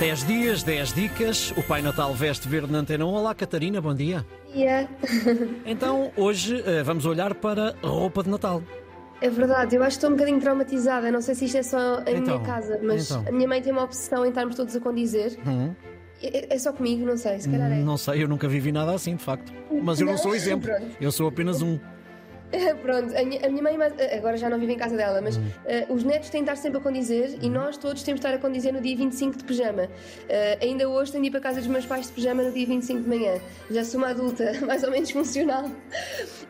10 dias, 10 dicas. O Pai Natal veste verde na antena 1. Olá, Catarina, bom dia. dia. Então, hoje eh, vamos olhar para roupa de Natal. É verdade, eu acho que estou um bocadinho traumatizada. Não sei se isto é só em Então, minha casa, mas então. a minha mãe tem uma obsessão em estarmos todos a condizer. Hum, É, é só comigo, não sei, se calhar é. não sei, eu nunca vivi nada assim, de facto. Mas eu não Não? sou exemplo. Eu sou apenas um. Pronto, a minha, a minha mãe mas, agora já não vive em casa dela, Hum. mas eh, os netos têm de estar sempre a condizer e nós todos temos de estar a condizer no dia 25 de pijama. Eh, ainda hoje tenho de ir para casa dos meus pais de pijama no dia 25 de manhã. Já sou uma adulta, mais ou menos funcional.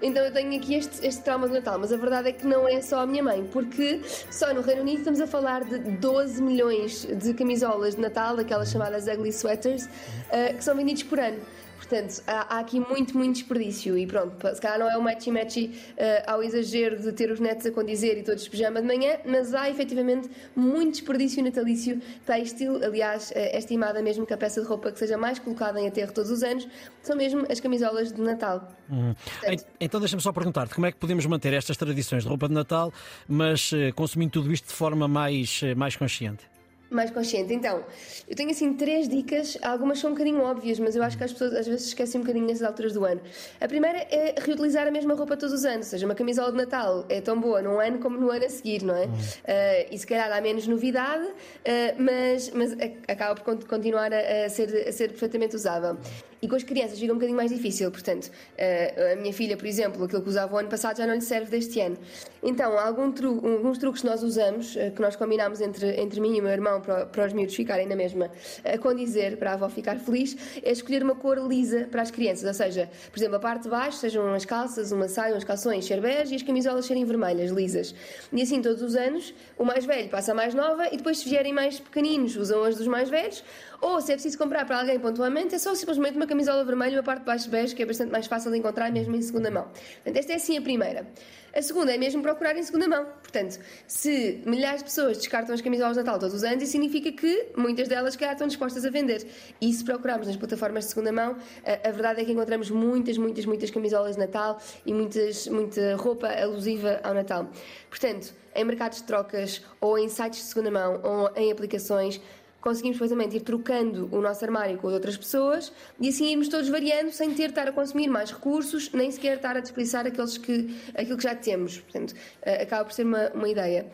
Então eu tenho aqui este, este trauma de Natal, mas a verdade é que não é só a minha mãe, porque só no Reino Unido estamos a falar de 12 milhões de camisolas de Natal, aquelas chamadas ugly sweaters, eh, que são vendidos por ano. Portanto, há, há aqui muito, muito desperdício e pronto, se calhar não é o matchy-matchy eh, ao exagero de ter os netos a condizer e todos de pijama de manhã, mas há efetivamente muito desperdício natalício têxtil. Aliás, eh, é estimada mesmo que a peça de roupa que seja mais colocada em aterro todos os anos são mesmo as camisolas de Natal. Hum. En- Então deixa-me só perguntar-te como é que podemos manter estas tradições de roupa de Natal, mas eh, consumindo tudo isto de forma mais, eh, mais consciente. Mais consciente. Então, eu tenho assim três dicas, algumas são um bocadinho óbvias, mas eu acho que as pessoas às vezes esquecem um bocadinho nessas alturas do ano. A primeira é reutilizar a mesma roupa todos os anos, ou seja, uma camisola de Natal é tão boa num ano como no ano a seguir, não é? Eh, e se calhar há menos novidade, eh, mas, mas acaba por con- continuar a, a ser, a ser perfeitamente usável. E com as crianças fica um bocadinho mais difícil, portanto, eh, a minha filha, por exemplo, aquilo que usava o ano passado já não lhe serve deste ano. Então, há algum tru- alguns truques que nós usamos, que nós combinámos entre, entre mim e o meu irmão para, os miúdos ficarem na mesma a condizer, para a avó ficar feliz, é escolher uma cor lisa para as crianças. Ou seja, por exemplo, a parte de baixo sejam as calças, uma saia, uns calções ser e as camisolas serem vermelhas, lisas. E assim todos os anos, o mais velho passa a mais nova e depois se vierem mais pequeninos, usam as dos mais velhos. Ou se é preciso comprar para alguém pontualmente, é só simplesmente uma camisola vermelha e uma parte de baixo bege, que é bastante mais fácil de encontrar mesmo em segunda mão. Portanto, esta é assim a primeira. A segunda é mesmo procurar em segunda mão. Portanto, se milhares de pessoas descartam as camisolas de Natal todos os anos, significa que muitas delas calhar estão dispostas a vender. E se procurarmos nas plataformas de segunda mão, a, a verdade é que encontramos muitas, muitas, muitas camisolas de Natal e muitas, muita roupa alusiva ao Natal. Portanto, em mercados de trocas, ou em sites de segunda mão, ou em aplicações, conseguimos perfeitamente ir trocando o nosso armário com outras pessoas e assim irmos todos variando sem ter de estar a consumir mais recursos, nem sequer estar a desperdiçar aqueles que, aquilo que já temos. Portanto, eh, acaba por ser uma, uma ideia.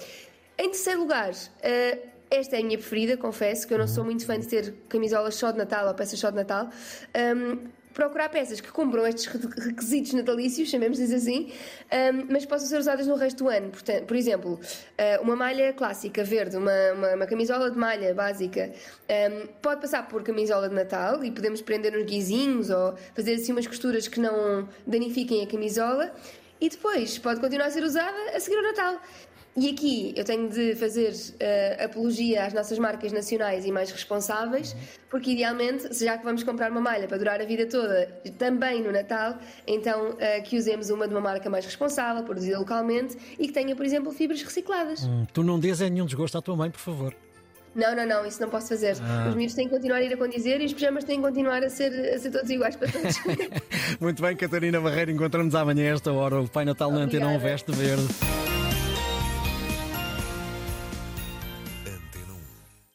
Em terceiro lugar, eh, esta é a minha preferida, confesso que eu não sou muito fã de ter camisolas só de Natal ou peças só de Natal. Ahm, procurar peças que cumpram estes re- requisitos natalícios, chamemos-lhes assim, ahm, mas possam ser usadas no resto do ano. Portanto, por exemplo, ah, uma malha clássica verde, uma, uma, uma camisola de malha básica, ahm, pode passar por camisola de Natal e podemos prender uns guizinhos ou fazer assim umas costuras que não danifiquem a camisola e depois pode continuar a ser usada a seguir o Natal. E aqui eu tenho de fazer eh, apologia às nossas marcas nacionais e mais responsáveis, porque idealmente, se já que vamos comprar uma malha para durar a vida toda, também no Natal, então eh, que usemos uma de uma marca mais responsável, produzida localmente e que tenha, por exemplo, fibras recicladas. Hum, Tu não dês nenhum desgosto à tua mãe, por favor. Não, não, não, isso não posso fazer. Ah. Os miúdos têm que continuar a ir a condizer e os pijamas têm que continuar a ser, a ser todos iguais para todos. Muito bem, Catarina Barreiro, encontramos amanhã a esta hora. O Pai Natal na antena 1 Obrigada. veste verde.